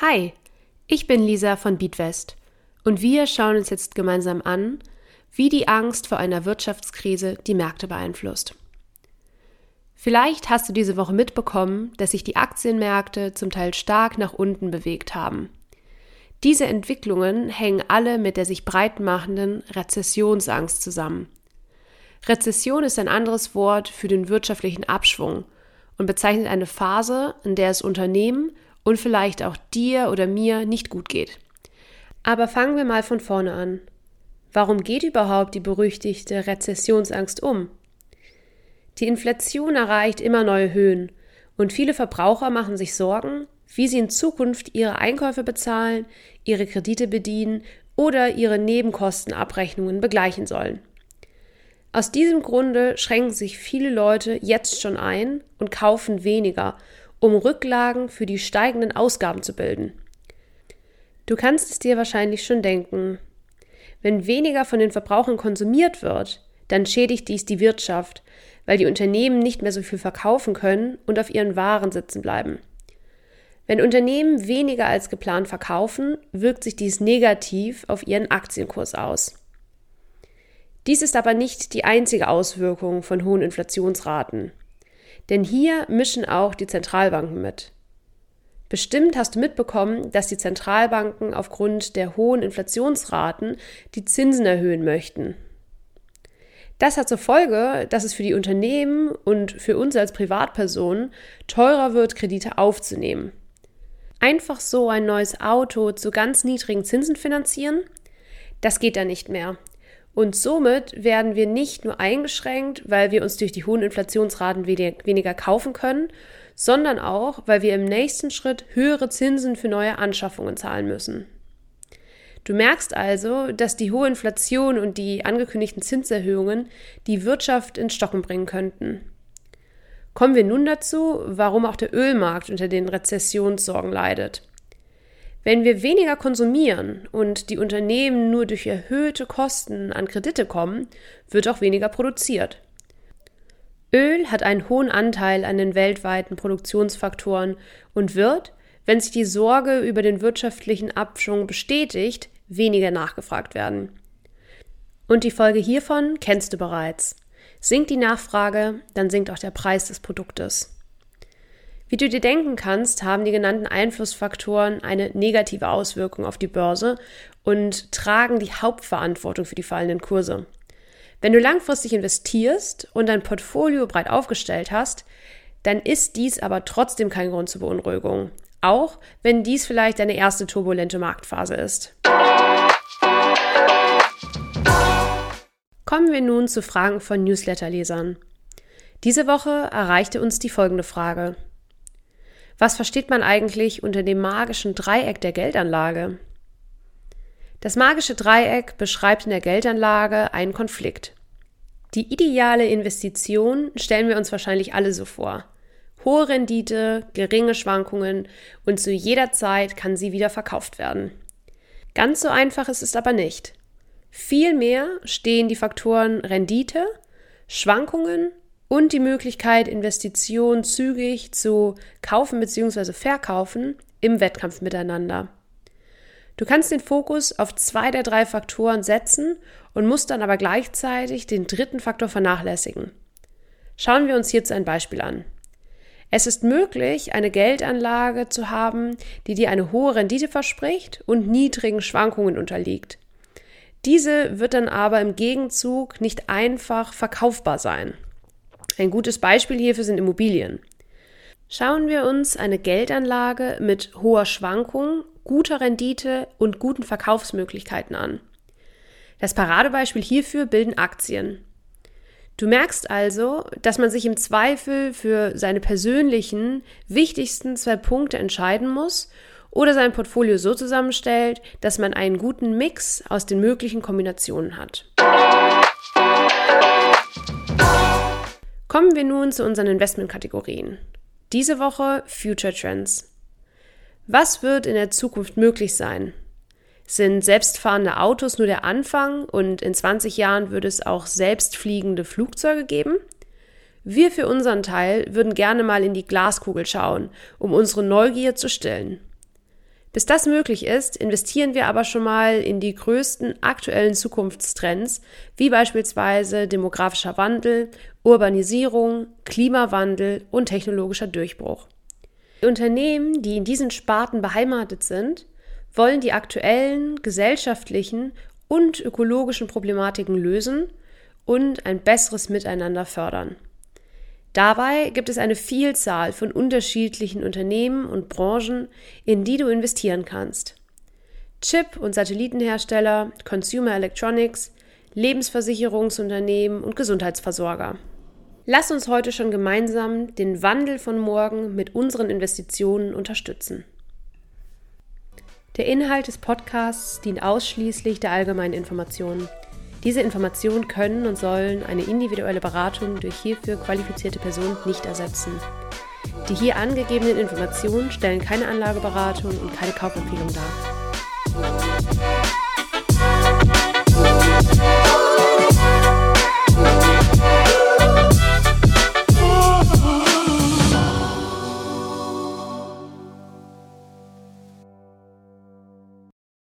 Hi, ich bin Lisa von Beatwest und wir schauen uns jetzt gemeinsam an, wie die Angst vor einer Wirtschaftskrise die Märkte beeinflusst. Vielleicht hast du diese Woche mitbekommen, dass sich die Aktienmärkte zum Teil stark nach unten bewegt haben. Diese Entwicklungen hängen alle mit der sich breit machenden Rezessionsangst zusammen. Rezession ist ein anderes Wort für den wirtschaftlichen Abschwung und bezeichnet eine Phase, in der es Unternehmen und vielleicht auch dir oder mir nicht gut geht. Aber fangen wir mal von vorne an. Warum geht überhaupt die berüchtigte Rezessionsangst um? Die Inflation erreicht immer neue Höhen und viele Verbraucher machen sich Sorgen, wie sie in Zukunft ihre Einkäufe bezahlen, ihre Kredite bedienen oder ihre Nebenkostenabrechnungen begleichen sollen. Aus diesem Grunde schränken sich viele Leute jetzt schon ein und kaufen weniger um Rücklagen für die steigenden Ausgaben zu bilden. Du kannst es dir wahrscheinlich schon denken. Wenn weniger von den Verbrauchern konsumiert wird, dann schädigt dies die Wirtschaft, weil die Unternehmen nicht mehr so viel verkaufen können und auf ihren Waren sitzen bleiben. Wenn Unternehmen weniger als geplant verkaufen, wirkt sich dies negativ auf ihren Aktienkurs aus. Dies ist aber nicht die einzige Auswirkung von hohen Inflationsraten. Denn hier mischen auch die Zentralbanken mit. Bestimmt hast du mitbekommen, dass die Zentralbanken aufgrund der hohen Inflationsraten die Zinsen erhöhen möchten. Das hat zur Folge, dass es für die Unternehmen und für uns als Privatpersonen teurer wird, Kredite aufzunehmen. Einfach so ein neues Auto zu ganz niedrigen Zinsen finanzieren? Das geht dann nicht mehr. Und somit werden wir nicht nur eingeschränkt, weil wir uns durch die hohen Inflationsraten weniger kaufen können, sondern auch, weil wir im nächsten Schritt höhere Zinsen für neue Anschaffungen zahlen müssen. Du merkst also, dass die hohe Inflation und die angekündigten Zinserhöhungen die Wirtschaft ins Stocken bringen könnten. Kommen wir nun dazu, warum auch der Ölmarkt unter den Rezessionssorgen leidet. Wenn wir weniger konsumieren und die Unternehmen nur durch erhöhte Kosten an Kredite kommen, wird auch weniger produziert. Öl hat einen hohen Anteil an den weltweiten Produktionsfaktoren und wird, wenn sich die Sorge über den wirtschaftlichen Abschwung bestätigt, weniger nachgefragt werden. Und die Folge hiervon kennst du bereits. Sinkt die Nachfrage, dann sinkt auch der Preis des Produktes. Wie du dir denken kannst, haben die genannten Einflussfaktoren eine negative Auswirkung auf die Börse und tragen die Hauptverantwortung für die fallenden Kurse. Wenn du langfristig investierst und dein Portfolio breit aufgestellt hast, dann ist dies aber trotzdem kein Grund zur Beunruhigung, auch wenn dies vielleicht deine erste turbulente Marktphase ist. Kommen wir nun zu Fragen von Newsletterlesern. Diese Woche erreichte uns die folgende Frage. Was versteht man eigentlich unter dem magischen Dreieck der Geldanlage? Das magische Dreieck beschreibt in der Geldanlage einen Konflikt. Die ideale Investition stellen wir uns wahrscheinlich alle so vor. Hohe Rendite, geringe Schwankungen und zu jeder Zeit kann sie wieder verkauft werden. Ganz so einfach ist es aber nicht. Vielmehr stehen die Faktoren Rendite, Schwankungen und die Möglichkeit, Investitionen zügig zu kaufen bzw. verkaufen im Wettkampf miteinander. Du kannst den Fokus auf zwei der drei Faktoren setzen und musst dann aber gleichzeitig den dritten Faktor vernachlässigen. Schauen wir uns hierzu ein Beispiel an. Es ist möglich, eine Geldanlage zu haben, die dir eine hohe Rendite verspricht und niedrigen Schwankungen unterliegt. Diese wird dann aber im Gegenzug nicht einfach verkaufbar sein. Ein gutes Beispiel hierfür sind Immobilien. Schauen wir uns eine Geldanlage mit hoher Schwankung, guter Rendite und guten Verkaufsmöglichkeiten an. Das Paradebeispiel hierfür bilden Aktien. Du merkst also, dass man sich im Zweifel für seine persönlichen wichtigsten zwei Punkte entscheiden muss oder sein Portfolio so zusammenstellt, dass man einen guten Mix aus den möglichen Kombinationen hat. Kommen wir nun zu unseren Investmentkategorien. Diese Woche Future Trends. Was wird in der Zukunft möglich sein? Sind selbstfahrende Autos nur der Anfang und in 20 Jahren würde es auch selbstfliegende Flugzeuge geben? Wir für unseren Teil würden gerne mal in die Glaskugel schauen, um unsere Neugier zu stillen. Bis das möglich ist, investieren wir aber schon mal in die größten aktuellen Zukunftstrends, wie beispielsweise demografischer Wandel, Urbanisierung, Klimawandel und technologischer Durchbruch. Die Unternehmen, die in diesen Sparten beheimatet sind, wollen die aktuellen gesellschaftlichen und ökologischen Problematiken lösen und ein besseres Miteinander fördern. Dabei gibt es eine Vielzahl von unterschiedlichen Unternehmen und Branchen, in die du investieren kannst. Chip- und Satellitenhersteller, Consumer Electronics, Lebensversicherungsunternehmen und Gesundheitsversorger. Lass uns heute schon gemeinsam den Wandel von morgen mit unseren Investitionen unterstützen. Der Inhalt des Podcasts dient ausschließlich der allgemeinen Information. Diese Informationen können und sollen eine individuelle Beratung durch hierfür qualifizierte Personen nicht ersetzen. Die hier angegebenen Informationen stellen keine Anlageberatung und keine Kaufempfehlung dar.